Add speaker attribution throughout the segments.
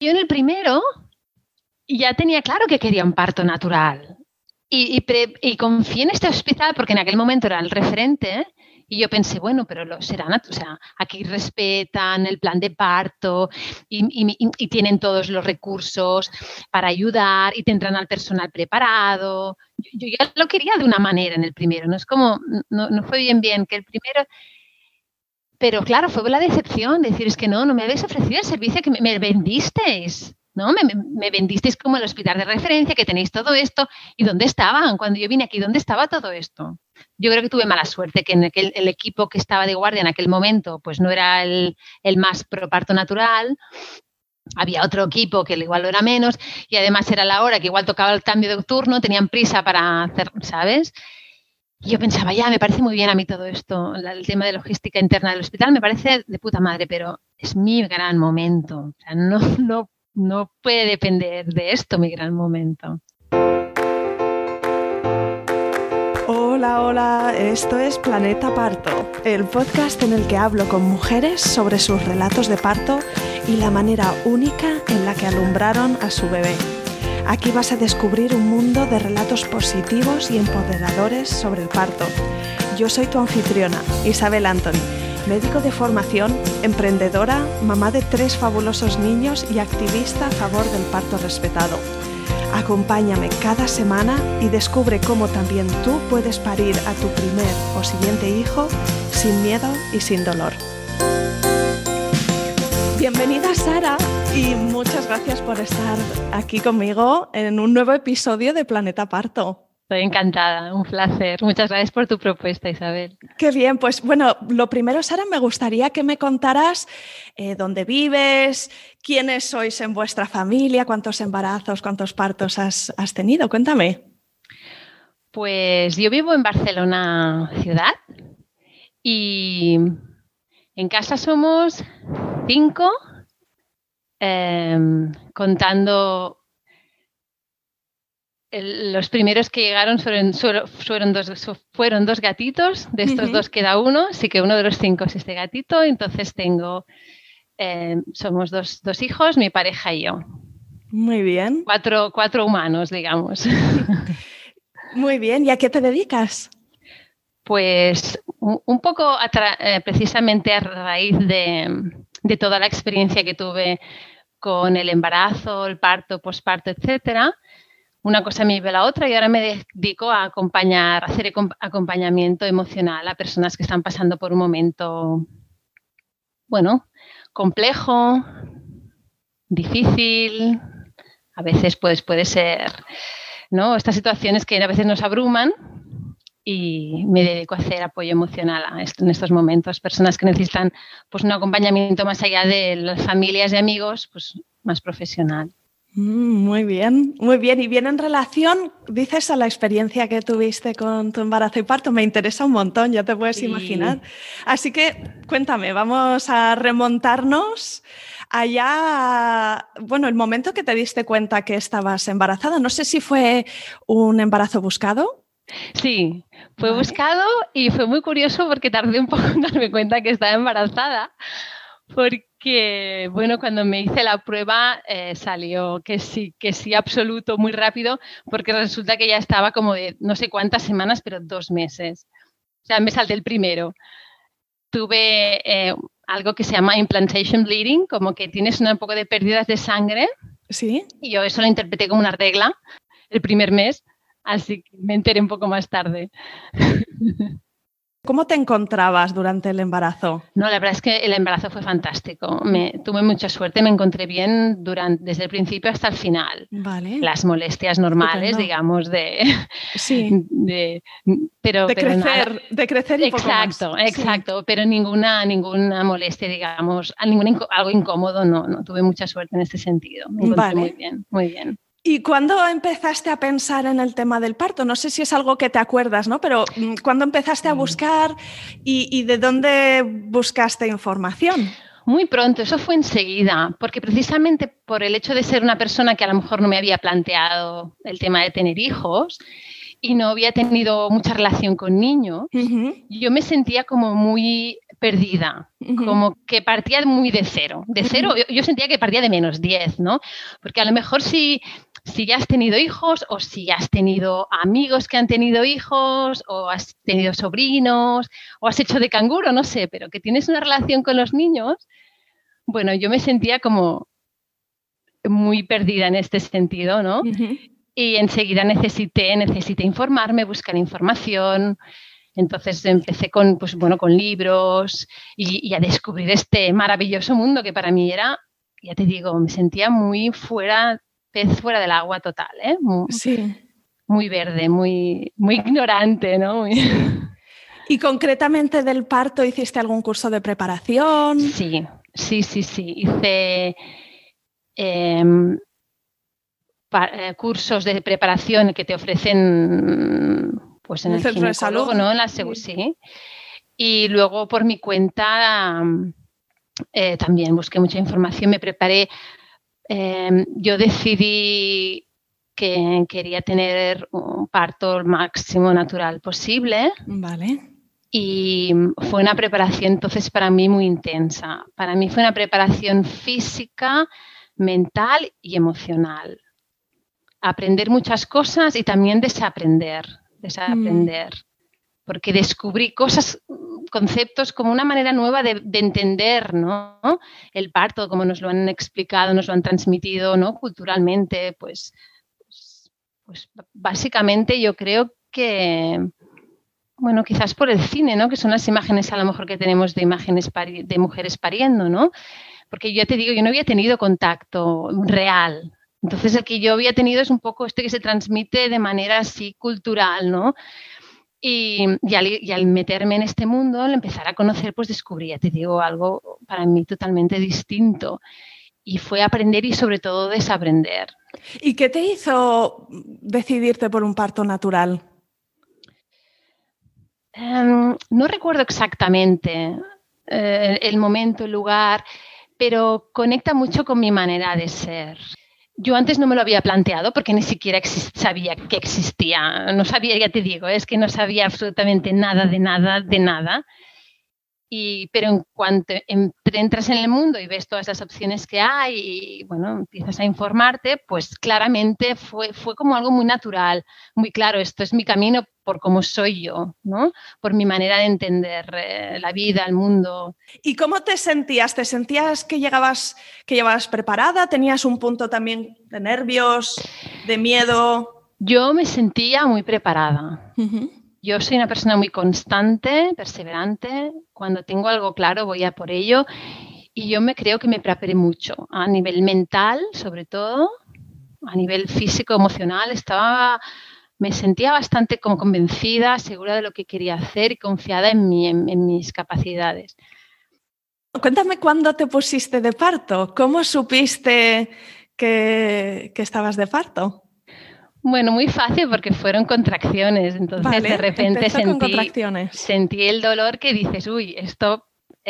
Speaker 1: Yo en el primero ya tenía claro que quería un parto natural. Y, y, confié en este hospital porque en aquel momento era el referente y yo pensé, bueno, pero lo o sea, aquí respetan el plan de parto y, tienen todos los recursos para ayudar y tendrán al personal preparado. Yo, ya lo quería de una manera en el primero, no es como, no fue bien bien que el primero... Pero claro, fue la decepción, decir, es que no, no me habéis ofrecido el servicio que me vendisteis. ¿no? Me, vendisteis como el hospital de referencia, que tenéis todo esto. ¿Y dónde estaban? Cuando yo vine aquí, ¿dónde estaba todo esto? Yo creo que tuve mala suerte, que en aquel, el equipo que estaba de guardia en aquel momento, pues no era el, más pro parto natural. Había otro equipo que igual lo era menos y además era la hora que igual tocaba el cambio de turno, tenían prisa para hacer, ¿sabes? Yo pensaba, ya, me parece muy bien a mí todo esto, el tema de logística interna del hospital, me parece de puta madre, pero es mi gran momento. No, no no puede depender de esto mi gran momento.
Speaker 2: Hola, hola, esto es Planeta Parto, el podcast en el que hablo con mujeres sobre sus relatos de parto y la manera única en la que alumbraron a su bebé. Aquí vas a descubrir un mundo de relatos positivos y empoderadores sobre el parto. Yo soy tu anfitriona, Isabel Anthony médico de formación, emprendedora, mamá de tres fabulosos niños y activista a favor del parto respetado. Acompáñame cada semana y descubre cómo también tú puedes parir a tu primer o siguiente hijo sin miedo y sin dolor. Muchas gracias por estar aquí conmigo en un nuevo episodio de Planeta Parto.
Speaker 1: Estoy encantada, un placer. Muchas gracias por tu propuesta, Isabel.
Speaker 2: Qué bien, pues bueno, lo primero, Sara, me gustaría que me contaras eh, dónde vives, quiénes sois en vuestra familia, cuántos embarazos, cuántos partos has, tenido. Cuéntame.
Speaker 1: Pues yo vivo en Barcelona ciudad y en casa somos cinco, em, contando los primeros que llegaron fueron, fueron, dos, fueron dos gatitos, de estos dos queda uno, así que uno de los cinco es este gatito, entonces tengo, eh, somos dos, dos, hijos, mi pareja y yo.
Speaker 2: Muy bien.
Speaker 1: Cuatro, cuatro humanos, digamos.
Speaker 2: Muy bien, ¿y a qué te dedicas?
Speaker 1: Pues un poco eh, precisamente a raíz de, de toda la experiencia que tuve con el embarazo, el parto, posparto, etcétera, una cosa me lleva a la otra y ahora me dedico a acompañar, a hacer acompañamiento emocional a personas que están pasando por un momento, bueno, complejo, difícil, a veces pues, puede ser, ¿no? Estas situaciones que a veces nos abruman y me dedico a hacer apoyo emocional en estos momentos, personas que necesitan pues un acompañamiento más allá de las familias y amigos, pues más profesional.
Speaker 2: Mm, muy bien, muy bien. Y bien en relación, dices, a la experiencia que tuviste con tu embarazo y parto, me interesa un montón, ya te puedes imaginar. Así que cuéntame, vamos a remontarnos allá, bueno, el momento que te diste cuenta que estabas embarazada. No sé si fue un embarazo buscado.
Speaker 1: Sí, fue buscado y fue muy curioso porque tardé un poco en darme cuenta que estaba embarazada porque, bueno, cuando me hice la prueba eh, salió que sí, que sí, absoluto, muy rápido, porque resulta que ya estaba como de no sé cuántas semanas, pero dos meses. O sea, me salté el primero. Tuve eh, algo que se llama implantation bleeding, como que tienes un poco de pérdidas de sangre.
Speaker 2: Sí.
Speaker 1: Y yo eso lo interpreté como una regla el primer mes, así que me enteré un poco más tarde.
Speaker 2: ¿Cómo te encontrabas durante el embarazo?
Speaker 1: No, la verdad es que el embarazo fue fantástico. Me, tuve mucha suerte, me encontré bien durante, desde el principio hasta el final.
Speaker 2: Vale.
Speaker 1: Las molestias normales, digamos, de,
Speaker 2: sí.
Speaker 1: de, pero,
Speaker 2: de crecer, de crecer y
Speaker 1: exacto, exacto, pero ninguna, ninguna molestia, digamos, ningún, algo incómodo, no, no tuve mucha suerte en este sentido. Me encontré muy bien, muy bien.
Speaker 2: ¿Y cuándo empezaste a pensar en el tema del parto? No sé si es algo que te acuerdas, ¿no? Pero mm, ¿cuándo empezaste a mm. buscar y, de dónde buscaste información?
Speaker 1: Muy pronto, eso fue enseguida, porque precisamente por el hecho de ser una persona que a lo mejor no me había planteado el tema de tener hijos y no había tenido mucha relación con niños, yo me sentía como muy perdida, como que partía muy de cero. De cero, yo, sentía que partía de menos 10, ¿no? Porque a lo mejor si, si ya has tenido hijos o si has tenido amigos que han tenido hijos o has tenido sobrinos o has hecho de canguro, no sé, pero que tienes una relación con los niños, bueno, yo me sentía como muy perdida en este sentido, ¿no? Y enseguida necesité, necesité informarme, buscar información, entonces empecé con, pues, bueno, con libros y, a descubrir este maravilloso mundo que para mí era, ya te digo, me sentía muy fuera, pez fuera del agua total, ¿eh? Muy,
Speaker 2: sí.
Speaker 1: Muy verde, muy, muy ignorante, ¿no?
Speaker 2: ¿Y concretamente del parto hiciste algún curso de preparación?
Speaker 1: Sí, sí, sí, sí. Hice em, eh, cursos de preparación que te ofrecen pues en el, centro de salud, ¿no? En la sí. Y luego por mi cuenta eh, también busqué mucha información, me preparé. Em, yo decidí que quería tener un parto máximo natural posible.
Speaker 2: Vale.
Speaker 1: Y fue una preparación entonces para mí muy intensa. Para mí fue una preparación física, mental y emocional. Aprender muchas cosas y también desaprender desaprender, mm. porque descubrí cosas, conceptos como una manera nueva de, entender ¿no? el parto, como nos lo han explicado, nos lo han transmitido ¿no? culturalmente, pues, pues, pues básicamente yo creo que, bueno, quizás por el cine, ¿no? Que son las imágenes a lo mejor que tenemos de imágenes de mujeres pariendo, ¿no? Porque yo ya te digo, yo no había tenido contacto real entonces el que yo había tenido es un poco este que se transmite de manera así cultural, ¿no? Y, al, meterme en este mundo, al empezar a conocer, pues descubrí, ya te digo, algo para mí totalmente distinto. Y fue aprender y sobre todo desaprender.
Speaker 2: ¿Y qué te hizo decidirte por un parto natural?
Speaker 1: Em, no recuerdo exactamente eh, el momento, el lugar, pero conecta mucho con mi manera de ser. Yo antes no me lo había planteado porque ni siquiera sabía que existía. No sabía, ya te digo, es que no sabía absolutamente nada de nada, de nada. Y, pero en cuanto entras en el mundo y ves todas las opciones que hay y bueno, empiezas a informarte, pues claramente fue, fue como algo muy natural, muy claro, esto es mi camino por cómo soy yo, ¿no? Por mi manera de entender eh, la vida, el mundo.
Speaker 2: ¿Y cómo te sentías? ¿Te sentías que llegabas, que llevabas preparada? ¿Tenías un punto también de nervios, de miedo?
Speaker 1: Yo me sentía muy preparada. Yo soy una persona muy constante, perseverante. Cuando tengo algo claro voy a por ello. Y yo me creo que me preparé mucho, a nivel mental sobre todo, a nivel físico, emocional. Estaba, me sentía bastante como convencida, segura de lo que quería hacer y confiada en, en, mis capacidades.
Speaker 2: Cuéntame cuándo te pusiste de parto. ¿Cómo supiste que, que estabas de parto?
Speaker 1: Bueno, muy fácil porque fueron contracciones. Entonces de repente sentí, sentí el dolor que dices, uy, esto,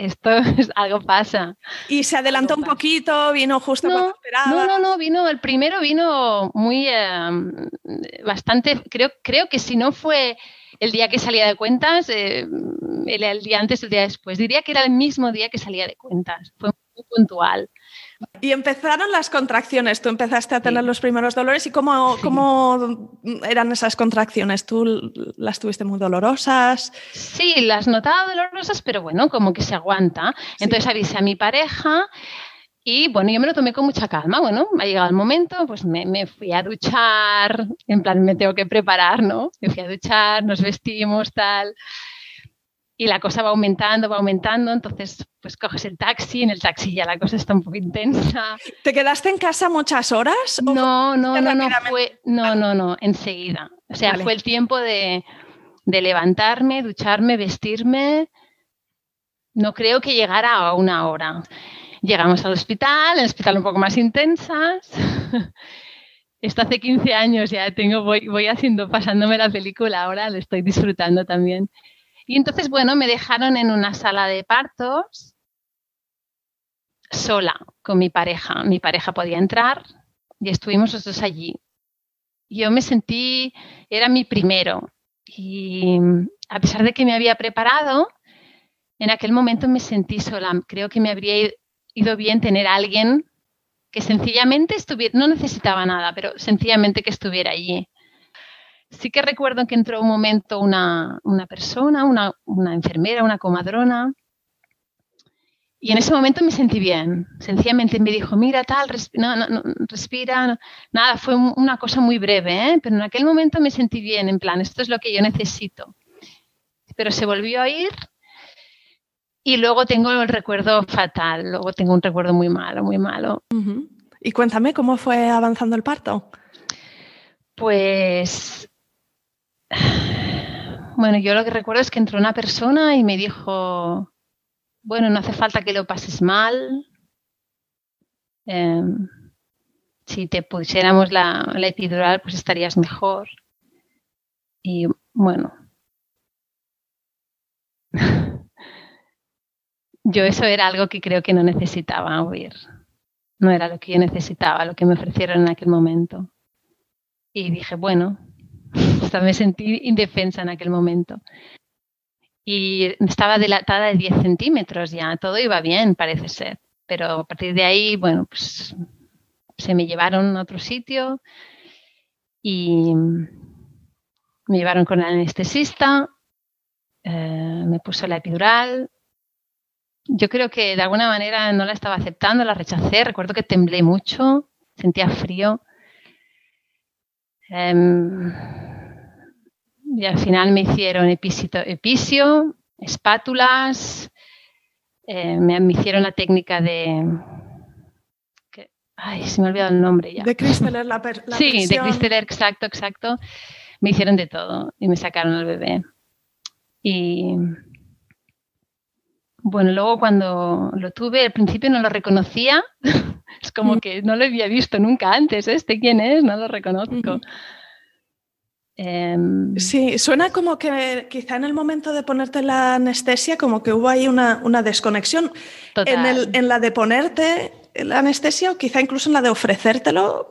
Speaker 1: esto es, algo pasa.
Speaker 2: Y se adelantó un poquito, vino justo cuando esperaba.
Speaker 1: No, no, no, vino, el primero vino muy em, bastante, creo, creo que si no fue el día que salía de cuentas, eh, el, el, día antes, el día después. Diría que era el mismo día que salía de cuentas. Fue muy puntual.
Speaker 2: Y empezaron las contracciones. Tú empezaste a tener los primeros dolores. ¿Y cómo, cómo, eran esas contracciones? ¿Tú las tuviste muy dolorosas?
Speaker 1: Sí, las notaba dolorosas, pero bueno, como que se aguanta. Entonces avisé a mi pareja. Y bueno, yo me lo tomé con mucha calma. Bueno, ha llegado el momento, pues me, me, fui a duchar, en plan me tengo que preparar, ¿no? Me fui a duchar, nos vestimos, tal y la cosa va aumentando, va aumentando, entonces pues coges el taxi, en el taxi ya la cosa está un poco intensa.
Speaker 2: ¿Te quedaste en casa muchas horas?
Speaker 1: No, no, no, no, fue, no, no, no, enseguida. O sea, fue el tiempo de, de levantarme, ducharme, vestirme. No creo que llegara a una hora. Llegamos al hospital, el hospital un poco más intensas. Esto hace 15 años ya tengo, voy, voy haciendo, pasándome la película ahora, lo estoy disfrutando también. Y entonces, bueno, me dejaron en una sala de partos sola con mi pareja. Mi pareja podía entrar y estuvimos los dos allí. Yo me sentí, era mi primero. Y a pesar de que me había preparado, en aquel momento me sentí sola. Creo que me habría ido bien tener alguien que sencillamente estuviera, no necesitaba nada, pero sencillamente que estuviera allí. Sí que recuerdo que entró un momento una, persona, una, una, enfermera, una comadrona, y en ese momento me sentí bien. Sencillamente me dijo, mira tal, respira, no, respira. Nada, fue una cosa muy breve, ¿eh? pero en aquel momento me sentí bien, en plan, esto es lo que yo necesito. Pero se volvió a ir y luego tengo el recuerdo fatal, luego tengo un recuerdo muy malo, muy malo.
Speaker 2: Y cuéntame, ¿cómo fue avanzando el parto?
Speaker 1: Pues, bueno, yo lo que recuerdo es que entró una persona y me dijo, bueno, no hace falta que lo pases mal. Em, si te pusiéramos la, la epidural, pues estarías mejor. Y bueno, yo eso era algo que creo que no necesitaba oír. No era lo que yo necesitaba, lo que me ofrecieron en aquel momento. Y dije, bueno, hasta me sentí indefensa en aquel momento. Y estaba dilatada de 10 centímetros ya, todo iba bien, parece ser. Pero a partir de ahí, bueno, pues se me llevaron a otro sitio y me llevaron con el anestesista, eh, me puso la epidural, yo creo que de alguna manera no la estaba aceptando, la rechacé. Recuerdo que temblé mucho, sentía frío. Em, y al final me hicieron episio, espátulas, eh, me, hicieron la técnica de... ay, se me ha olvidado el nombre ya.
Speaker 2: De Christeler, la,
Speaker 1: la Sí, de Christeler, exacto, exacto. Me hicieron de todo y me sacaron al bebé. Y bueno, luego cuando lo tuve, al principio no lo reconocía. es como mm. que no lo había visto nunca antes. ¿Este quién es? No lo reconozco.
Speaker 2: Em, sí, suena como que quizá en el momento de ponerte la anestesia, como que hubo ahí una, desconexión. En, el, en, la de ponerte la anestesia o quizá incluso en la de ofrecértelo.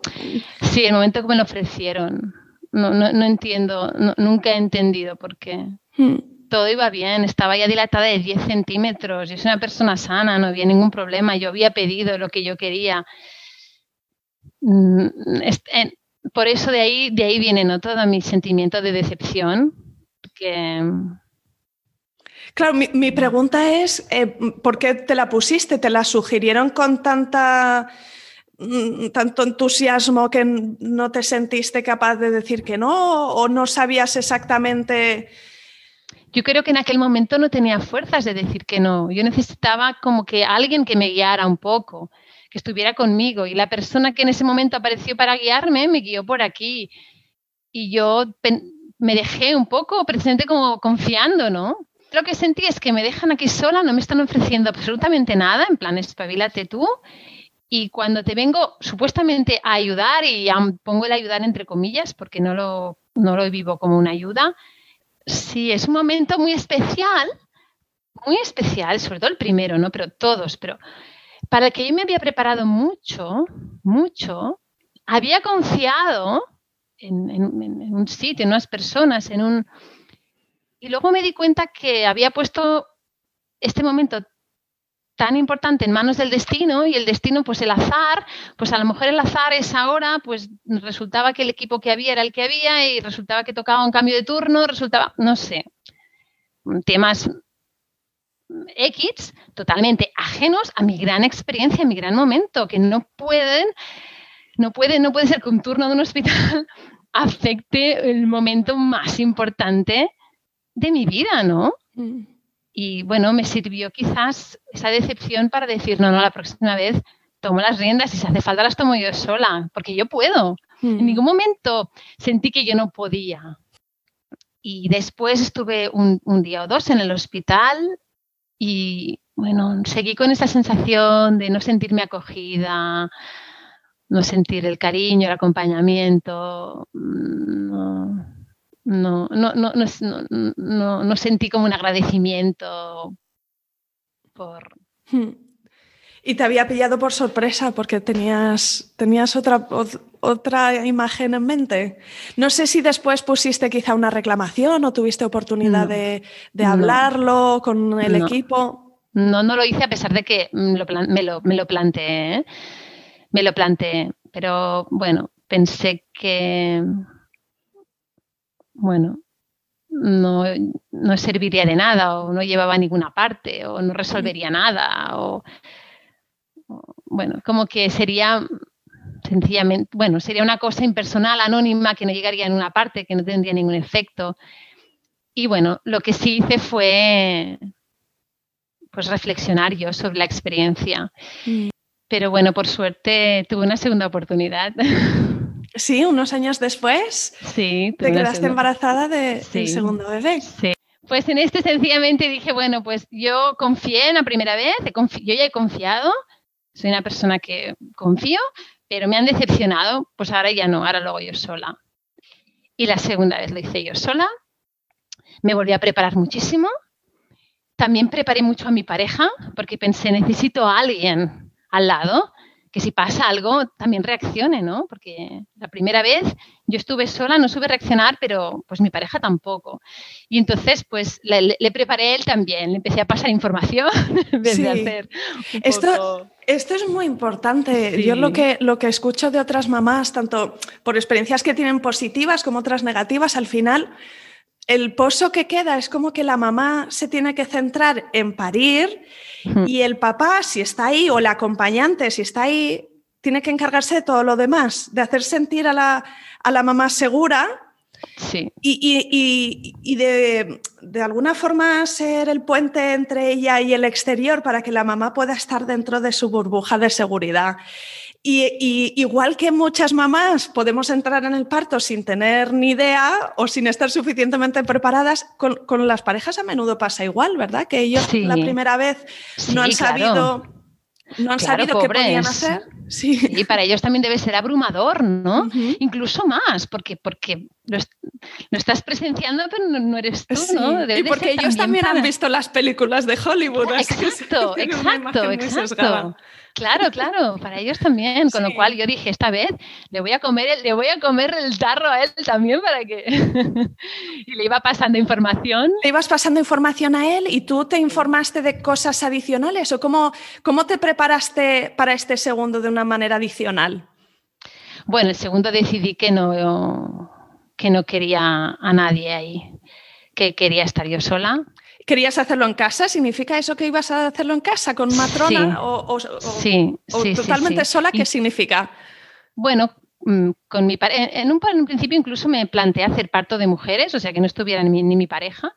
Speaker 1: Sí, el momento que me lo ofrecieron. No, no, entiendo, nunca he entendido por qué. Mm todo iba bien, estaba ya dilatada de 10 centímetros, yo soy una persona sana, no había ningún problema, yo había pedido lo que yo quería. Por eso de ahí, de ahí viene ¿no? todo mi sentimiento de decepción.
Speaker 2: Claro, mi, pregunta es, eh, ¿por qué te la pusiste? ¿Te la sugirieron con tanta mm, tanto entusiasmo que no te sentiste capaz de decir que no o no sabías exactamente
Speaker 1: yo creo que en aquel momento no tenía fuerzas de decir que no. Yo necesitaba como que alguien que me guiara un poco, que estuviera conmigo. Y la persona que en ese momento apareció para guiarme me guió por aquí. Y yo me dejé un poco, precisamente como confiando, ¿no? Lo que sentí es que me dejan aquí sola, no me están ofreciendo absolutamente nada, en plan, espabilate tú. Y cuando te vengo supuestamente a ayudar, y pongo el ayudar entre comillas, porque no lo, no lo vivo como una ayuda, Sí, es un momento muy especial, muy especial, sobre todo el primero, ¿no? Pero todos, pero para el que yo me había preparado mucho, mucho, había confiado en, un sitio, en unas personas, en un... Y luego me di cuenta que había puesto este momento tan importante en manos del destino y el destino, pues el azar, pues a lo mejor el azar es ahora, pues resultaba que el equipo que había era el que había y resultaba que tocaba un cambio de turno, resultaba, no sé, temas X totalmente ajenos a mi gran experiencia, a mi gran momento, que no pueden, no puede, no puede ser que un turno de un hospital afecte el momento más importante de mi vida, ¿no? Mm. Y bueno, me sirvió quizás esa decepción para decir, no, no, la próxima vez tomo las riendas y si hace falta las tomo yo sola, porque yo puedo. En mm. ningún momento sentí que yo no podía. Y después estuve un, día o dos en el hospital y bueno, seguí con esa sensación de no sentirme acogida, no sentir el cariño, el acompañamiento. Mm, no no, no, no, sentí como un agradecimiento por...
Speaker 2: Hmm. Y te había pillado por sorpresa porque tenías, tenías otra, otra imagen en mente? No sé si después pusiste quizá una reclamación o tuviste oportunidad de, hablarlo con el equipo.
Speaker 1: No, no lo hice a pesar de que mm, me, lo, me, lo, planteé. ¿eh? Me lo planteé. Pero bueno, pensé que. Bueno, no, no, serviría de nada o no llevaba a ninguna parte o no resolvería nada o, bueno, como que sería sencillamente, bueno, sería una cosa impersonal, anónima, que no llegaría en una parte, que no tendría ningún efecto. Y bueno, lo que sí hice fue pues reflexionar yo sobre la experiencia. Mm. Pero bueno, por suerte tuve una segunda oportunidad.
Speaker 2: Sí, unos años después.
Speaker 1: Sí.
Speaker 2: Te quedaste embarazada de, del segundo bebé.
Speaker 1: Sí. Pues en este sencillamente dije, bueno, pues yo confié en la primera vez, yo ya he confiado, soy una persona que confío, pero me han decepcionado, pues ahora ya no, ahora lo hago yo sola. Y la segunda vez lo hice yo sola, me volví a preparar muchísimo, también preparé mucho a mi pareja, porque pensé, necesito a alguien al lado que si pasa algo también reaccione, ¿no? Porque la primera vez yo estuve sola, no supe reaccionar, pero pues mi pareja tampoco. Y entonces pues le, preparé él también, le empecé a pasar información en vez de hacer
Speaker 2: esto, Esto es muy importante. Yo lo que, lo que escucho de otras mamás, tanto por experiencias que tienen positivas como otras negativas, al final el pozo que queda es como que la mamá se tiene que centrar en parir y el papá, si está ahí, o el acompañante, si está ahí, tiene que encargarse de todo lo demás, de hacer sentir a la, a la mamá segura
Speaker 1: sí.
Speaker 2: y, y, de, de, alguna forma ser el puente entre ella y el exterior para que la mamá pueda estar dentro de su burbuja de seguridad. Y, igual que muchas mamás podemos entrar en el parto sin tener ni idea o sin estar suficientemente preparadas, con, las parejas a menudo pasa igual, ¿verdad? Que ellos la primera vez no han sabido, no han sabido qué podían hacer.
Speaker 1: Sí. Y para ellos también debe ser abrumador, ¿no? Incluso más, porque, porque lo, estás presenciando, pero no, eres tú, ¿no?
Speaker 2: y porque ellos también, han visto las películas de Hollywood.
Speaker 1: Exacto, exacto, exacto. Claro, claro, para ellos también. Con lo cual yo dije, esta vez le voy a comer el, le voy a comer el tarro a él también para que. y le iba pasando información.
Speaker 2: Le ibas pasando información a él y tú te informaste de cosas adicionales o cómo, cómo te preparaste para este segundo de una manera adicional.
Speaker 1: Bueno, el segundo decidí que no, que no quería a nadie ahí, que quería estar yo sola
Speaker 2: ¿Querías hacerlo en casa? ¿Significa eso que ibas a hacerlo en casa con matrona o, totalmente sola? ¿Qué significa?
Speaker 1: Bueno, mm, con mi en, un, en principio incluso me planteé hacer parto de mujeres, o sea que no estuviera ni mi, pareja,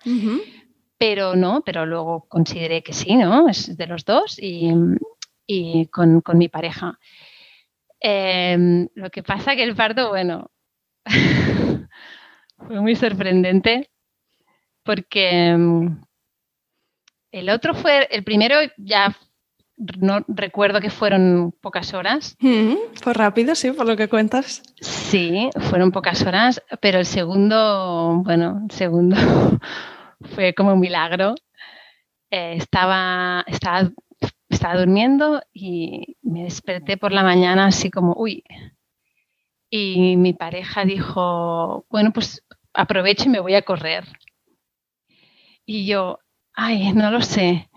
Speaker 1: pero no, pero luego consideré que sí, ¿no? Es de los dos y, con, mi pareja. Em, lo que pasa que el parto, bueno, fue muy sorprendente porque em, el otro fue, el primero ya no recuerdo que fueron pocas horas.
Speaker 2: Mm, fue rápido, sí, por lo que cuentas.
Speaker 1: Sí, fueron pocas horas, pero el segundo, bueno, el segundo fue como un milagro. Eh, estaba, estaba, estaba durmiendo y me desperté por la mañana así como, uy. Y mi pareja dijo, bueno, pues aprovecho y me voy a correr. Y yo, Ay, no lo sé.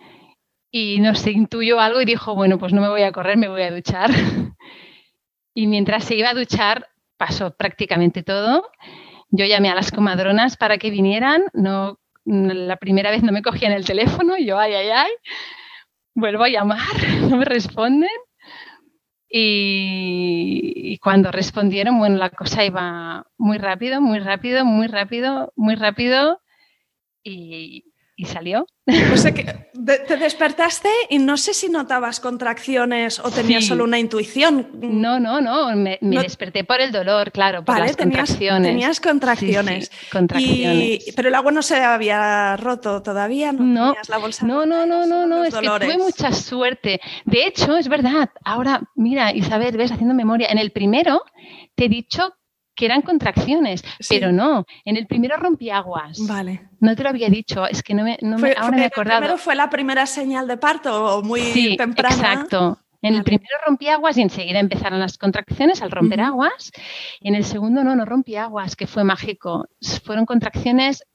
Speaker 1: Y no sé, intuyó algo y dijo, bueno, pues no me voy a correr, me voy a duchar. y mientras se iba a duchar, pasó prácticamente todo. Yo llamé a las comadronas para que vinieran. No, la primera vez no me cogían el teléfono. Yo, ay, ay, ay. Vuelvo a llamar, no me responden. Y, y, cuando respondieron, bueno, la cosa iba muy rápido, muy rápido, muy rápido, muy rápido. Y, y salió.
Speaker 2: O sea que te despertaste y no sé si notabas contracciones o tenías solo una intuición.
Speaker 1: No, no, no, me, desperté por el dolor, claro, por las
Speaker 2: tenías,
Speaker 1: contracciones.
Speaker 2: Tenías contracciones.
Speaker 1: contracciones.
Speaker 2: pero el agua no se había roto todavía, no, no tenías la bolsa.
Speaker 1: No, no, no, no, no, es que tuve mucha suerte. De hecho, es verdad, ahora, mira, Isabel, ves haciendo memoria, en el primero te he dicho que eran contracciones, pero no, en el primero rompí aguas.
Speaker 2: Vale.
Speaker 1: No te lo había dicho, es que no me, no me ahora me he acordado.
Speaker 2: ¿Primero fue la primera señal de parto o muy
Speaker 1: sí,
Speaker 2: temprana?
Speaker 1: Exacto, En el primero rompí aguas y enseguida empezaron las contracciones al romper aguas. Y en el segundo no, no rompí aguas, que fue mágico. Fueron contracciones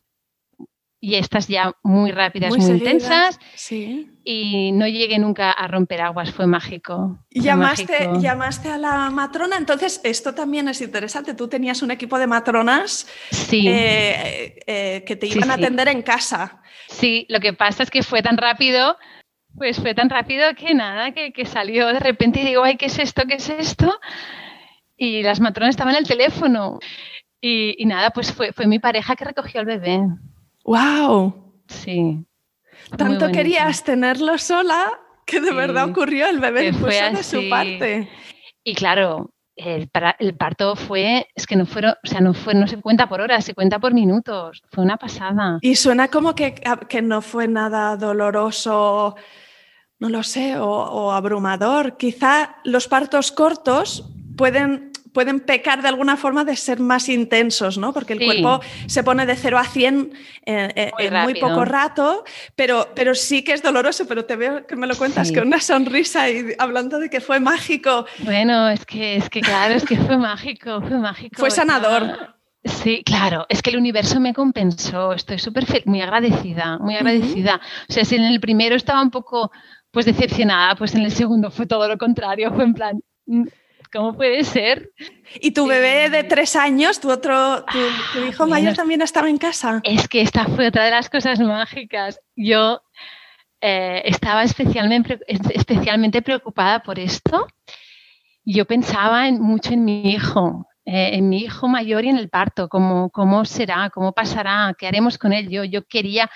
Speaker 1: y estas ya muy rápidas, muy, intensas.
Speaker 2: Sí.
Speaker 1: Y no llegué nunca a romper aguas, fue mágico.
Speaker 2: llamaste, llamaste a la matrona, entonces esto también es interesante. Tú tenías un equipo de matronas eh, eh, que te iban a atender en casa.
Speaker 1: Sí, lo que pasa es que fue tan rápido, pues fue tan rápido que nada, que, salió de repente y digo, ay, ¿qué es esto? ¿Qué es esto? Y las matronas estaban en el teléfono. Y, y nada, pues fue, fue mi pareja que recogió al bebé.
Speaker 2: ¡Wow!
Speaker 1: Sí.
Speaker 2: Tanto querías tenerlo sola que de verdad ocurrió, el bebé fue de su parte.
Speaker 1: Y claro, el, parto fue, es que no fueron, o sea, no fue, no se cuenta por horas, se cuenta por minutos. Fue una pasada.
Speaker 2: Y suena como que, que no fue nada doloroso, no lo sé, o, o abrumador. Quizá los partos cortos pueden pueden pecar de alguna forma de ser más intensos, ¿no? Porque el cuerpo se pone de 0 a 100 en muy poco rato, pero, pero sí que es doloroso, pero te veo que me lo cuentas con una sonrisa y hablando de que fue mágico.
Speaker 1: Bueno, es que, es que claro, es que fue mágico, fue mágico.
Speaker 2: Fue sanador.
Speaker 1: Sí, claro, es que el universo me compensó, estoy súper muy agradecida, muy agradecida. O sea, si en el primero estaba un poco pues decepcionada, pues en el segundo fue todo lo contrario, fue en plan, mm, ¿Cómo puede ser?
Speaker 2: ¿Y tu bebé de tres años, tu otro, tu, ah, hijo mayor también estaba en casa?
Speaker 1: Es que esta fue otra de las cosas mágicas. Yo eh, estaba especialmente, especialmente preocupada por esto. Yo pensaba mucho en mi hijo, eh, en mi hijo mayor y en el parto, cómo, cómo será, cómo pasará, qué haremos con él. Yo, yo quería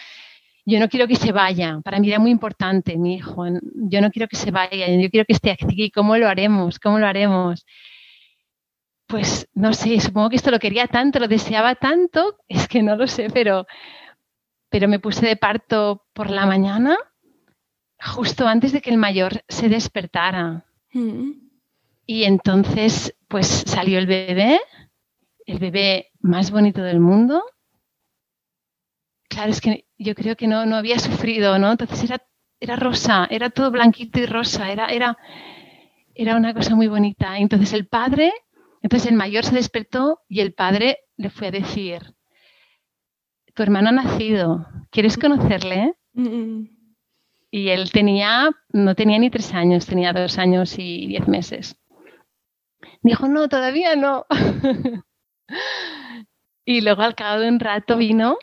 Speaker 1: yo no quiero que se vaya. Para mí era muy importante mi hijo. Yo no quiero que se vaya, yo quiero que esté aquí. ¿Cómo lo haremos? ¿Cómo lo haremos? Pues no sé, supongo que esto lo quería tanto, lo deseaba tanto, es que no lo sé, pero, pero me puse de parto por la mañana, justo antes de que el mayor se despertara. Mm. Y entonces, pues salió el bebé, el bebé más bonito del mundo. Claro, es que yo creo que no, no había sufrido, ¿no? Entonces era, era rosa, era todo blanquito y rosa, era, era, era una cosa muy bonita. Entonces el padre, entonces el mayor se despertó y el padre le fue a decir, tu hermano ha nacido, ¿quieres conocerle? Y él tenía, no tenía ni tres años, tenía dos años y diez meses. Dijo, no, todavía no. y luego al cabo de un rato vino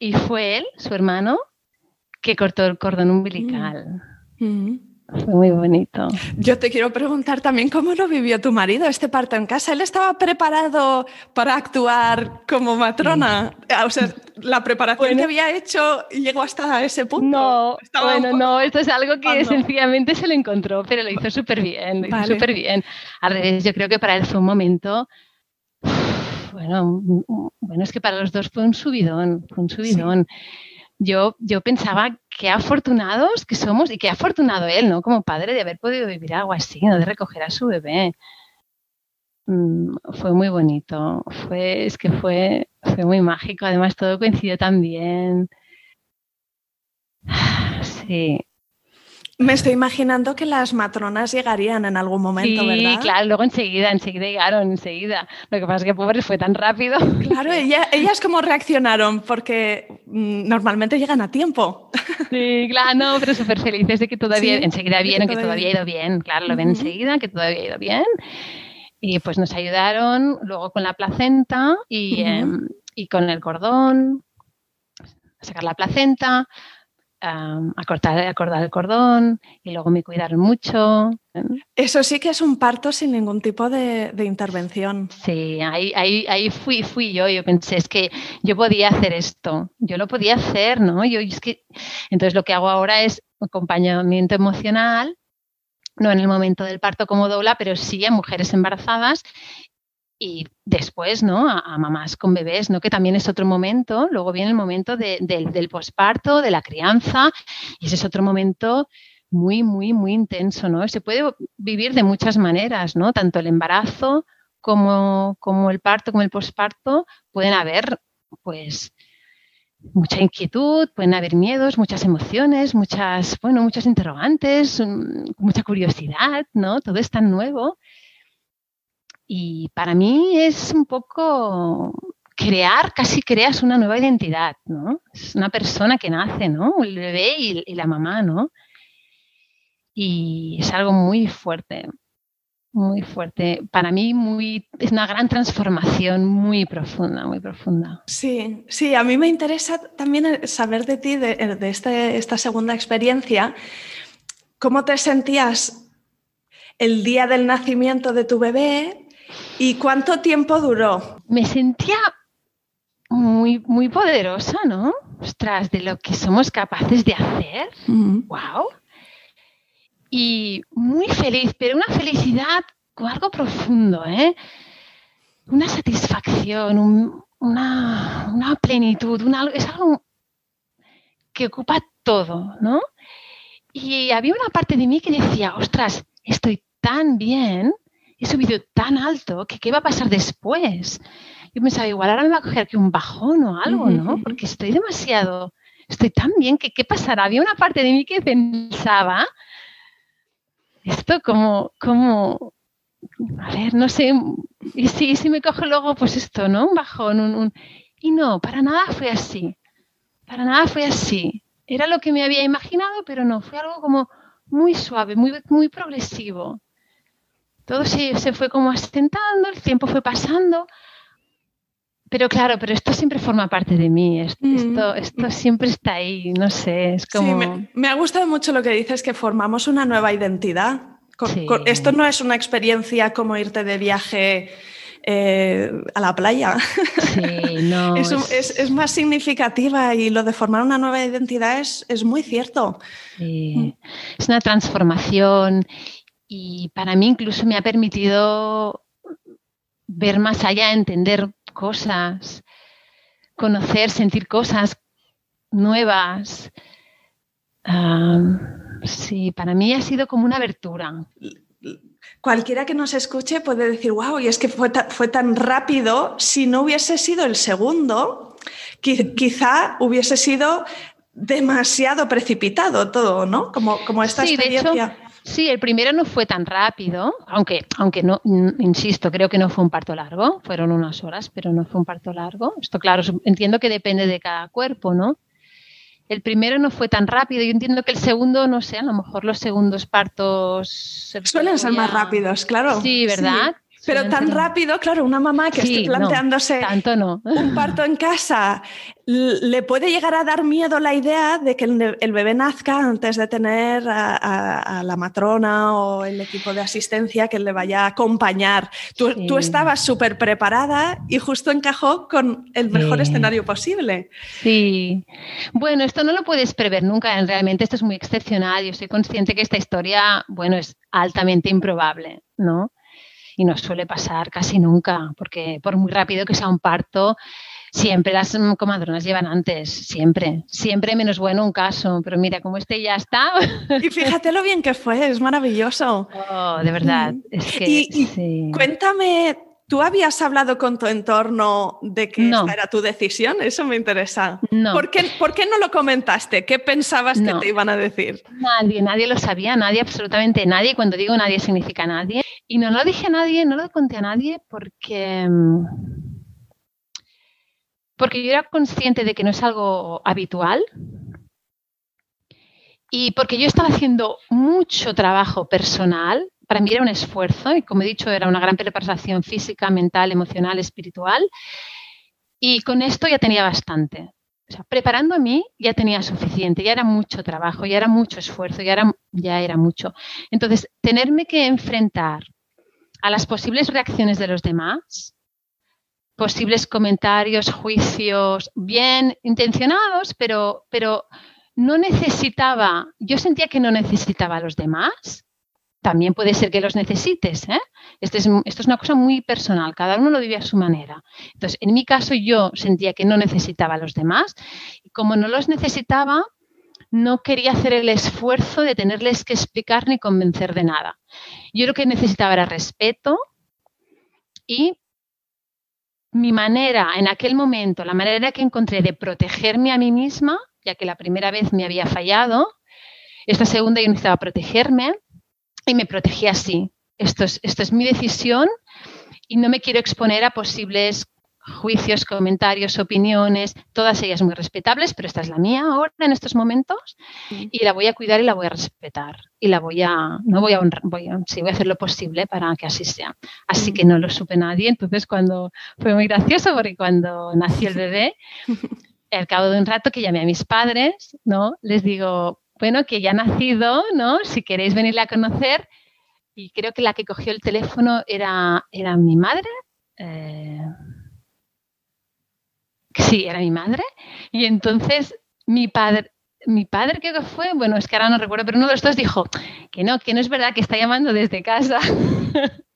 Speaker 1: y fue él, su hermano, que cortó el cordón umbilical. Mm. Mm. Fue muy bonito.
Speaker 2: Yo te quiero preguntar también cómo lo vivió tu marido este parto en casa. ¿Él estaba preparado para actuar como matrona? O sea, la preparación que había hecho llegó hasta ese punto.
Speaker 1: No, bueno, no, esto es algo que sencillamente se le encontró, pero lo hizo súper bien, lo hizo súper bien. Al revés, yo creo que para él fue un momento bueno, bueno, es que para los dos fue un subidón, fue un subidón. Yo, yo pensaba qué afortunados que somos y qué afortunado él, ¿no? Como padre de haber podido vivir algo así, ¿no? De recoger a su bebé. Mm, fue muy bonito, fue, es que fue, fue muy mágico, además todo coincidió tan bien. Sí,
Speaker 2: me estoy imaginando que las matronas llegarían en algún momento, ¿verdad?
Speaker 1: Sí, claro, luego enseguida, enseguida llegaron, enseguida. Lo que pasa es que, pobres, fue tan rápido.
Speaker 2: Claro, ellas cómo reaccionaron, porque mm, normalmente llegan a tiempo.
Speaker 1: Sí, claro, no, pero súper felices de que todavía, enseguida vieron que todavía ha ido bien, claro, lo ven enseguida, que todavía ha ido bien. Y pues nos ayudaron luego con la placenta y, em, y con el cordón, a sacar la placenta a, cortar, el cordón y luego me cuidaron mucho.
Speaker 2: Eso sí que es un parto sin ningún tipo de, intervención.
Speaker 1: Sí, ahí, ahí, ahí, fui, fui yo, yo pensé, es que yo podía hacer esto, yo lo podía hacer, ¿no? Yo, es que... Entonces lo que hago ahora es acompañamiento emocional no en el momento del parto como dobla, pero sí a mujeres embarazadas y después, ¿no? A, mamás con bebés, ¿no? Que también es otro momento. Luego viene el momento del posparto, de la crianza, y ese es otro momento muy, muy, muy intenso, ¿no? Se puede vivir de muchas maneras, ¿no? Tanto el embarazo como, como el parto, como el posparto, pueden haber, pues, mucha inquietud, pueden haber miedos, muchas emociones, muchas, bueno, muchos interrogantes, mm, mucha curiosidad, ¿no? Todo es tan nuevo. Y para mí es un poco crear, casi creas una nueva identidad, ¿no? Es una persona que nace, ¿no? El bebé y, la mamá, ¿no? Y es algo muy fuerte, muy fuerte. Para mí muy, es una gran transformación muy profunda, muy profunda.
Speaker 2: Sí, sí, a mí me interesa también saber de ti, de, este, esta segunda experiencia, cómo te sentías el día del nacimiento de tu bebé y cuánto tiempo duró.
Speaker 1: Me sentía muy, muy poderosa, ¿no? Ostras, de lo que somos capaces de hacer. ¡Wow! y muy feliz, pero una felicidad con algo profundo, ¿eh? Una satisfacción, una, plenitud, es algo que ocupa todo, ¿no? Y había una parte de mí que decía, ostras, estoy tan bien, he subido tan alto, que qué va a pasar después. Yo pensaba, igual ahora me va a coger aquí un bajón o algo, ¿no? Porque estoy demasiado, estoy tan bien, que qué pasará. Había una parte de mí que pensaba, esto como, como, a ver, no sé, y si, si me coge luego, pues esto, ¿no? Un bajón, un, Y no, para nada fue así, para nada fue así. Era lo que me había imaginado, pero no, fue algo como muy suave, muy, muy progresivo. Todo se, se fue como asentando, el tiempo fue pasando, pero claro, pero esto siempre forma parte de mí, mm. esto, esto, siempre está ahí, no sé, es como...
Speaker 2: Sí, me, ha gustado mucho lo que dices, que formamos una nueva identidad. esto no es una experiencia como irte de viaje eh, a la playa.
Speaker 1: Sí, no,
Speaker 2: es, más significativa y lo de formar una nueva identidad es, es muy cierto.
Speaker 1: Sí. Es una transformación y para mí incluso me ha permitido ver más allá, entender cosas, conocer, sentir cosas nuevas. sí, para mí ha sido como una abertura.
Speaker 2: Cualquiera que nos escuche puede decir, wow, y es que fue, fue tan rápido, si no hubiese sido el segundo, quizá hubiese sido demasiado precipitado todo, ¿no? Como, como esta experiencia.
Speaker 1: Sí, el primero no fue tan rápido, aunque, aunque no, insisto, creo que no fue un parto largo, fueron unas horas, pero no fue un parto largo. Esto, claro, entiendo que depende de cada cuerpo, ¿no? El primero no fue tan rápido, yo entiendo que el segundo, no sé, a lo mejor los segundos partos...
Speaker 2: Suelen ser más rápidos, claro.
Speaker 1: Sí, ¿verdad?
Speaker 2: Pero tan rápido, claro, una mamá que esté planteándose un parto en casa, le puede llegar a dar miedo la idea de que el, bebé nazca antes de tener a, la matrona o el equipo de asistencia que le vaya a acompañar. Tú, estabas súper preparada y justo encajó con el mejor escenario posible.
Speaker 1: Sí. Bueno, esto no lo puedes prever nunca, realmente esto es muy excepcional. Yo soy consciente que esta historia, bueno, es altamente improbable, ¿no? Y no suele pasar casi nunca, porque por muy rápido que sea un parto, siempre las comadronas llevan antes, siempre, siempre menos bueno un caso, pero mira, como este ya está.
Speaker 2: Y fíjate lo bien que fue, es maravilloso.
Speaker 1: Oh, de verdad. Es que,
Speaker 2: y, cuéntame, ¿tú habías hablado con tu entorno de que esta era tu decisión? Eso me interesa.
Speaker 1: No.
Speaker 2: ¿Por qué, ¿Por qué no lo comentaste? ¿Qué pensabas que te iban a decir?
Speaker 1: Nadie, nadie lo sabía, nadie, absolutamente nadie. Cuando digo nadie significa nadie. Y no lo dije a nadie, no lo conté a nadie porque, mm, porque yo era consciente de que no es algo habitual y porque yo estaba haciendo mucho trabajo personal. Para mí era un esfuerzo y, como he dicho, era una gran preparación física, mental, emocional, espiritual. Y con esto ya tenía bastante. O sea, preparando a mí ya tenía suficiente, ya era mucho trabajo, ya era mucho esfuerzo, ya era, mucho. Entonces, tenerme que enfrentar a las posibles reacciones de los demás, posibles comentarios, juicios bien intencionados, pero, pero no necesitaba, yo sentía que no necesitaba a los demás. También puede ser que los necesites. ¿eh? Esto, es, esto es una cosa muy personal, cada uno lo vive a su manera. Entonces, en mi caso yo sentía que no necesitaba a los demás y como no los necesitaba, no quería hacer el esfuerzo de tenerles que explicar ni convencer de nada. Yo lo que necesitaba era respeto y mi manera en aquel momento, la manera que encontré de protegerme a mí misma, ya que la primera vez me había fallado, esta segunda yo necesitaba protegerme y me protegí así. Esto es, esto es mi decisión y no me quiero exponer a posibles juicios, comentarios, opiniones, todas ellas muy respetables, pero esta es la mía ahora en estos momentos y la voy a cuidar y la voy a respetar y la voy a, no voy a honrar, voy a, sí, voy a hacer lo posible para que así sea. Así que no lo supe nadie, entonces cuando fue muy gracioso porque cuando nació el bebé, al cabo de un rato que llamé a mis padres, ¿no? Les digo, bueno, que ya ha nacido, ¿no? Si queréis venirle a conocer, y creo que la que cogió el teléfono era, era mi madre. Eh, sí, era mi madre. Y entonces mi padre, mi padre creo que fue, bueno, es que ahora no recuerdo, pero uno de los dos dijo que no, que no es verdad, que está llamando desde casa.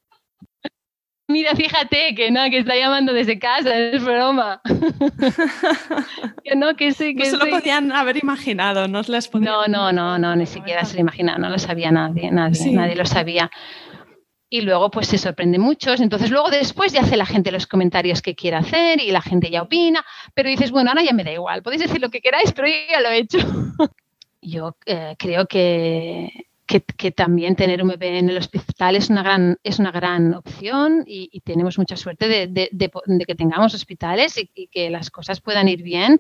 Speaker 1: Mira, fíjate que no, que está llamando desde casa, es broma.
Speaker 2: que no, que sí, que no se lo podían haber imaginado, no les
Speaker 1: No, no, no, no, ni siquiera se lo imaginaba, no lo sabía nadie, nadie, nadie lo sabía. Y luego pues se sorprende muchos, entonces luego después ya hace la gente los comentarios que quiera hacer y la gente ya opina, pero dices, bueno, ahora ya me da igual, podéis decir lo que queráis, pero yo ya lo he hecho. yo eh, creo que que, también tener un bebé en el hospital es una gran, es una gran opción y, tenemos mucha suerte de, que tengamos hospitales y, que las cosas puedan ir bien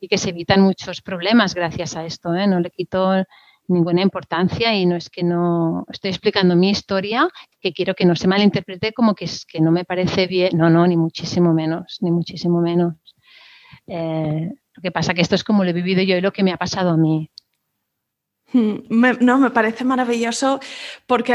Speaker 1: y que se evitan muchos problemas gracias a esto. ¿eh? No le quito ninguna importancia y no es que no estoy explicando mi historia, que quiero que no se malinterprete como que, es, que no me parece bien. No, no, ni muchísimo menos, ni muchísimo menos. Eh, lo que pasa que esto es como lo he vivido yo y lo que me ha pasado a mí.
Speaker 2: Mm, no, me parece maravilloso porque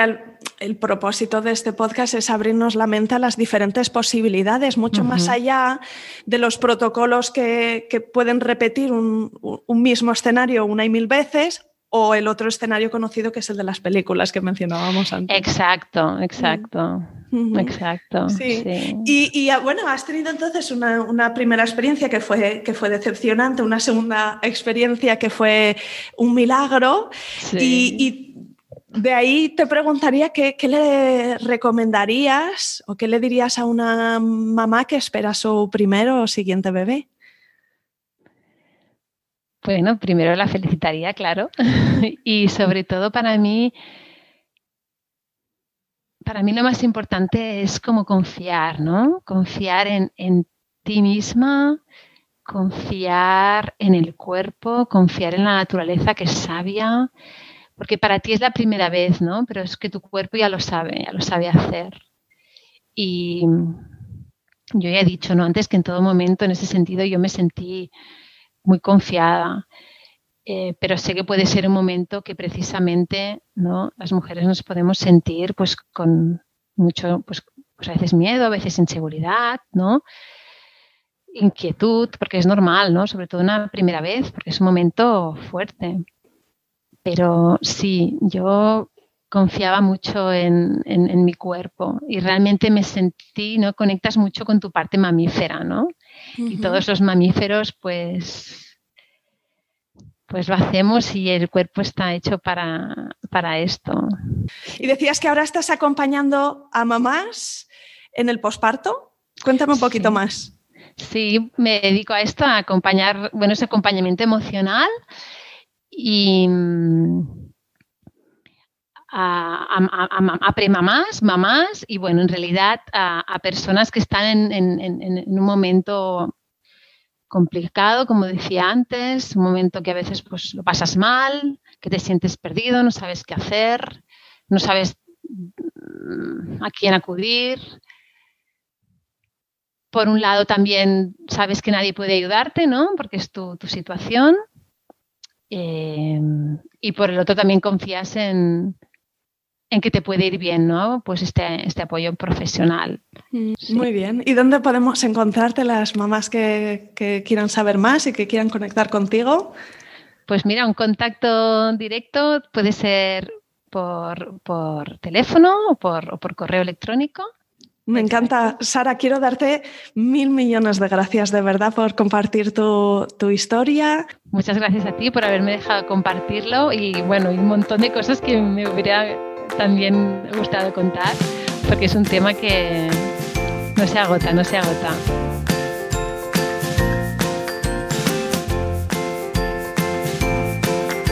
Speaker 2: el, propósito de este podcast es abrirnos la mente a las diferentes posibilidades, mucho más allá de los protocolos que, pueden repetir un, un, mismo escenario una y mil veces o el otro escenario conocido que es el de las películas que mencionábamos antes.
Speaker 1: Exacto, exacto. Exacto.
Speaker 2: Sí. Y, ah, bueno, has tenido entonces una, primera experiencia que fue, que fue decepcionante, una segunda experiencia que fue un milagro. Y, de ahí te preguntaría qué, qué, le recomendarías o qué le dirías a una mamá que espera su primero o siguiente bebé.
Speaker 1: Bueno, primero la felicitaría, claro. y sobre todo para mí, para mí lo más importante es como confiar, ¿no? Confiar en, ti misma, confiar en el cuerpo, confiar en la naturaleza que es sabia, porque para ti es la primera vez, ¿no? Pero es que tu cuerpo ya lo sabe, ya lo sabe hacer. Y yo ya he dicho, ¿no? Antes que en todo momento, en ese sentido, yo me sentí muy confiada. Eh, pero sé que puede ser un momento que precisamente ¿no? las mujeres nos podemos sentir pues con mucho, pues, pues, a veces miedo, a veces inseguridad, ¿no? inquietud, porque es normal, ¿no? sobre todo una primera vez, porque es un momento fuerte. Pero sí, yo confiaba mucho en, en, mi cuerpo y realmente me sentí, ¿no? Conectas mucho con tu parte mamífera, ¿no? Y todos los mamíferos, pues, pues lo hacemos y el cuerpo está hecho para, para esto.
Speaker 2: Y decías que ahora estás acompañando a mamás en el posparto. Cuéntame un poquito más.
Speaker 1: Sí, me dedico a esto, a acompañar, bueno, ese acompañamiento emocional y a, premamás, mamás y bueno, en realidad a, personas que están en, un momento complicado, como decía antes, un momento que a veces pues, lo pasas mal, que te sientes perdido, no sabes qué hacer, no sabes mm, a quién acudir. Por un lado también sabes que nadie puede ayudarte, ¿no? Porque es tu, situación. Eh, y por el otro también confías en, en que te puede ir bien, ¿no? Pues este, este apoyo profesional.
Speaker 2: Mm, muy bien. ¿Y dónde podemos encontrarte las mamás que, quieran saber más y que quieran conectar contigo?
Speaker 1: Pues mira, un contacto directo puede ser por, teléfono o por, por correo electrónico.
Speaker 2: Me encanta. Sara, quiero darte mil millones de gracias de verdad por compartir tu, tu, historia.
Speaker 1: Muchas gracias a ti por haberme dejado compartirlo y bueno, un montón de cosas que me hubiera también gustado contar, porque es un tema que, no se agota, no se agota.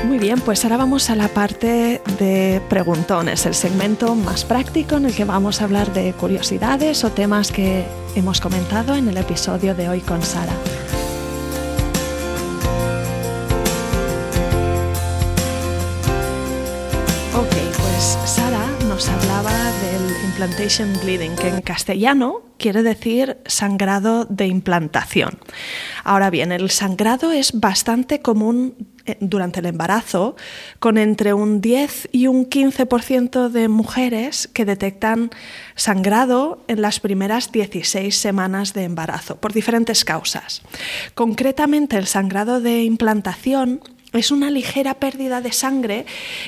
Speaker 2: Muy bien, pues ahora vamos a la parte de preguntones, el segmento más práctico en el que vamos a hablar de curiosidades o temas que hemos comentado en el episodio de hoy con Sara. Ok, pues Sara nos hablaba del implantation bleeding, que en castellano quiere decir sangrado de implantación. Ahora bien, el sangrado es bastante común eh, durante el embarazo, con entre un 10 y un 15% de mujeres que detectan sangrado en las primeras 16 semanas de embarazo, por diferentes causas. Concretamente, el sangrado de implantación es una ligera pérdida de sangre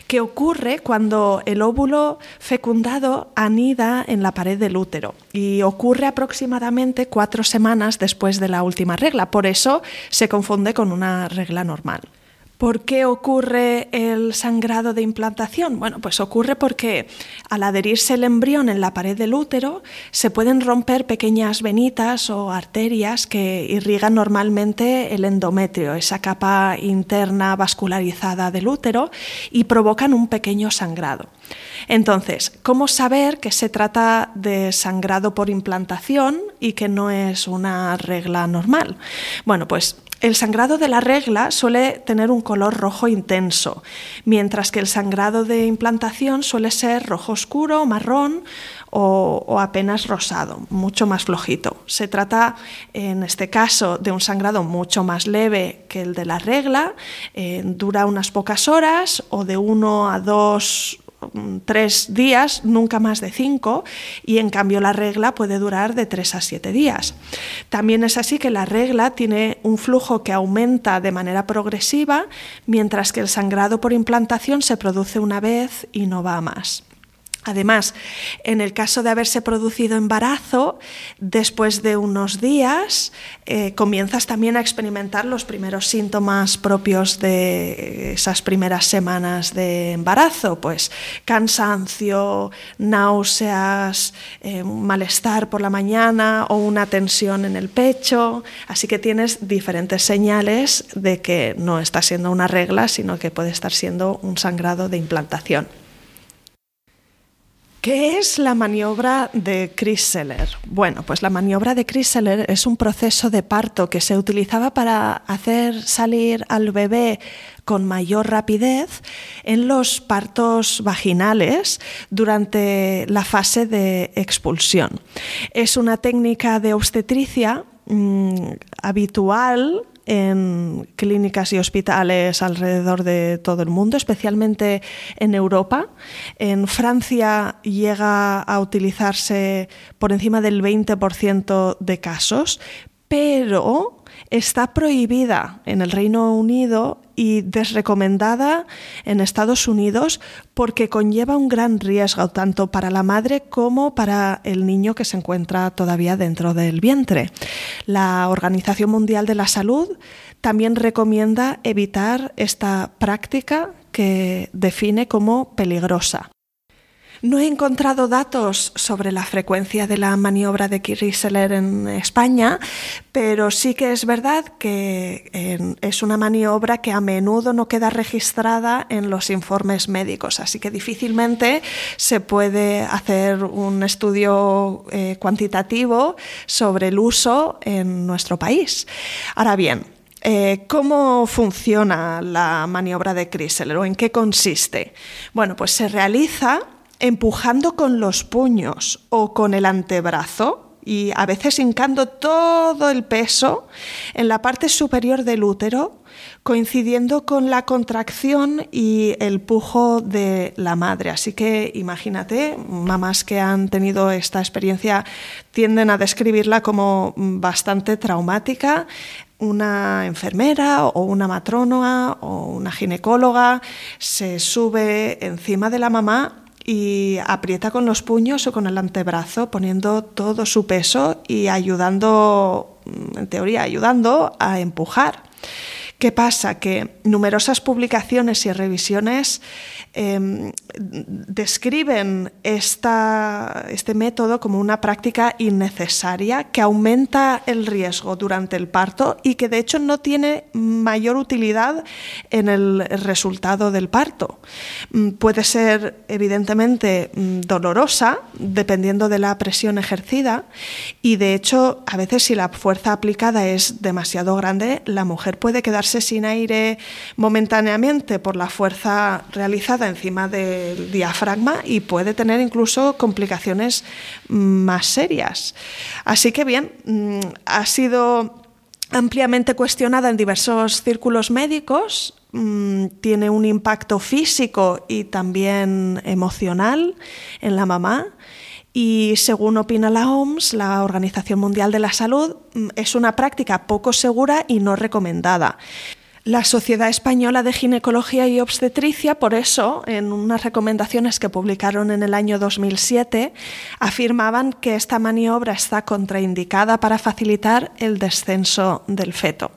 Speaker 2: que ocurre cuando el óvulo fecundado anida en la pared del útero y ocurre aproximadamente cuatro semanas después de la última regla. Por eso se confunde con una regla normal. ¿Por qué ocurre el sangrado de implantación? Bueno, pues ocurre porque al adherirse el embrión en la pared del útero se pueden romper pequeñas venitas o arterias que irrigan normalmente el endometrio, esa capa interna vascularizada del útero, y provocan un pequeño sangrado. Entonces, ¿cómo saber que se trata de sangrado por implantación y que no es una regla normal? Bueno, pues el sangrado de la regla suele tener un color rojo intenso, mientras que el sangrado de implantación suele ser rojo oscuro, marrón o, apenas rosado, mucho más flojito. Se trata, en este caso, de un sangrado mucho más leve que el de la regla, eh, dura unas pocas horas o de uno a dos tres días, nunca más de cinco, y en cambio la regla puede durar de tres a siete días. También es así que la regla tiene un flujo que aumenta de manera progresiva, mientras que el sangrado por implantación se produce una vez y no va más. Además, en el caso de haberse producido embarazo, después de unos días eh, comienzas también a experimentar los primeros síntomas propios de esas primeras semanas de embarazo, pues cansancio, náuseas, eh, malestar por la mañana o una tensión en el pecho. Así que tienes diferentes señales de que no está siendo una regla, sino que puede estar siendo un sangrado de implantación. ¿Qué es la maniobra de Seller? Bueno, pues la maniobra de Seller es un proceso de parto que se utilizaba para hacer salir al bebé con mayor rapidez en los partos vaginales durante la fase de expulsión. Es una técnica de obstetricia mm, habitual en clínicas y hospitales alrededor de todo el mundo, especialmente en Europa. En Francia llega a utilizarse por encima del 20% de casos, pero está prohibida en el Reino Unido y desrecomendada en Estados Unidos porque conlleva un gran riesgo tanto para la madre como para el niño que se encuentra todavía dentro del vientre. La Organización Mundial de la Salud también recomienda evitar esta práctica que define como peligrosa. No he encontrado datos sobre la frecuencia de la maniobra de Kirchler en España, pero sí que es verdad que es una maniobra que a menudo no queda registrada en los informes médicos, así que difícilmente se puede hacer un estudio eh, cuantitativo sobre el uso en nuestro país. Ahora bien, eh, ¿Cómo funciona la maniobra de Chrysler o en qué consiste? Bueno, pues se realiza empujando con los puños o con el antebrazo y a veces hincando todo el peso en la parte superior del útero, coincidiendo con la contracción y el pujo de la madre. Así que imagínate, mamás que han tenido esta experiencia tienden a describirla como bastante traumática. Una enfermera o una matrónoa o una ginecóloga se sube encima de la mamá y aprieta con los puños o con el antebrazo, poniendo todo su peso y ayudando, en teoría, ayudando a empujar. ¿Qué pasa? Que numerosas publicaciones y revisiones em, describen este método como una práctica innecesaria que aumenta el riesgo durante el parto y que de hecho no tiene mayor utilidad en el resultado del parto. Mm, puede ser evidentemente mm, dolorosa dependiendo de la presión ejercida y de hecho a veces si la fuerza aplicada es demasiado grande, la mujer puede quedarse sin aire momentáneamente por la fuerza realizada encima del diafragma y puede tener incluso complicaciones más serias. Así que bien, mm, ha sido ampliamente cuestionada en diversos círculos médicos, mm, tiene un impacto físico y también emocional en la mamá. Y según opina la OMS, la Organización Mundial de la Salud, mm, es una práctica poco segura y no recomendada. La Sociedad Española de Ginecología y Obstetricia, por eso, en unas recomendaciones que publicaron en el año 2007, afirmaban que esta maniobra está contraindicada para facilitar el descenso del feto.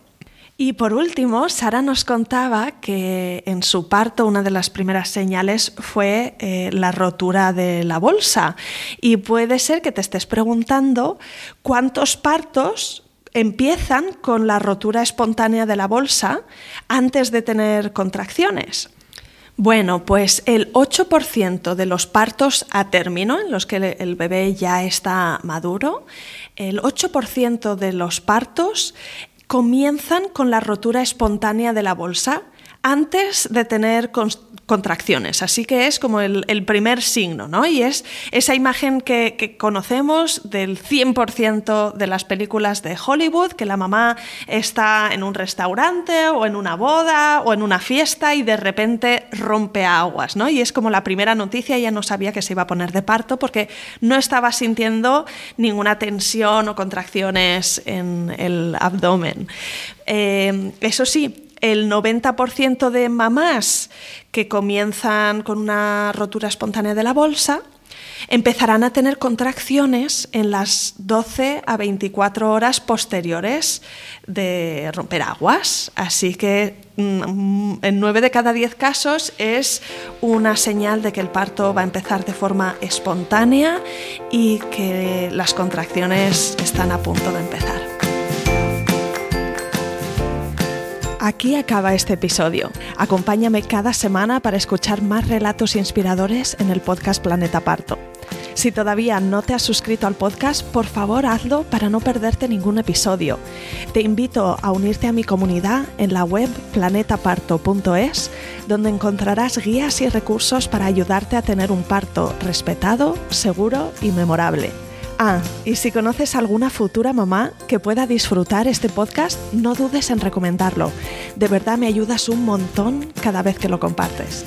Speaker 2: Y por último, Sara nos contaba que en su parto una de las primeras señales fue eh, la rotura de la bolsa. Y puede ser que te estés preguntando cuántos partos empiezan con la rotura espontánea de la bolsa antes de tener contracciones. Bueno, pues el 8% de los partos a término, en los que el bebé ya está maduro, el 8% de los partos comienzan con la rotura espontánea de la bolsa antes de tener contracciones. Así que es como el, primer signo, ¿no? Y es esa imagen que, conocemos del 100% de las películas de Hollywood, que la mamá está en un restaurante o en una boda o en una fiesta y de repente rompe aguas, ¿no? Y es como la primera noticia, ella no sabía que se iba a poner de parto porque no estaba sintiendo ninguna tensión o contracciones en el abdomen. Eh, eso sí, el 90% de mamás que comienzan con una rotura espontánea de la bolsa empezarán a tener contracciones en las 12 a 24 horas posteriores de romper aguas. Así que mm, en 9 de cada 10 casos es una señal de que el parto va a empezar de forma espontánea y que las contracciones están a punto de empezar. Aquí acaba este episodio. Acompáñame cada semana para escuchar más relatos inspiradores en el podcast Planeta Parto. Si todavía no te has suscrito al podcast, por favor hazlo para no perderte ningún episodio. Te invito a unirte a mi comunidad en la web planetaparto.es, donde encontrarás guías y recursos para ayudarte a tener un parto respetado, seguro y memorable. Ah, y si conoces alguna futura mamá que pueda disfrutar este podcast, no dudes en recomendarlo. De verdad me ayudas un montón cada vez que lo compartes.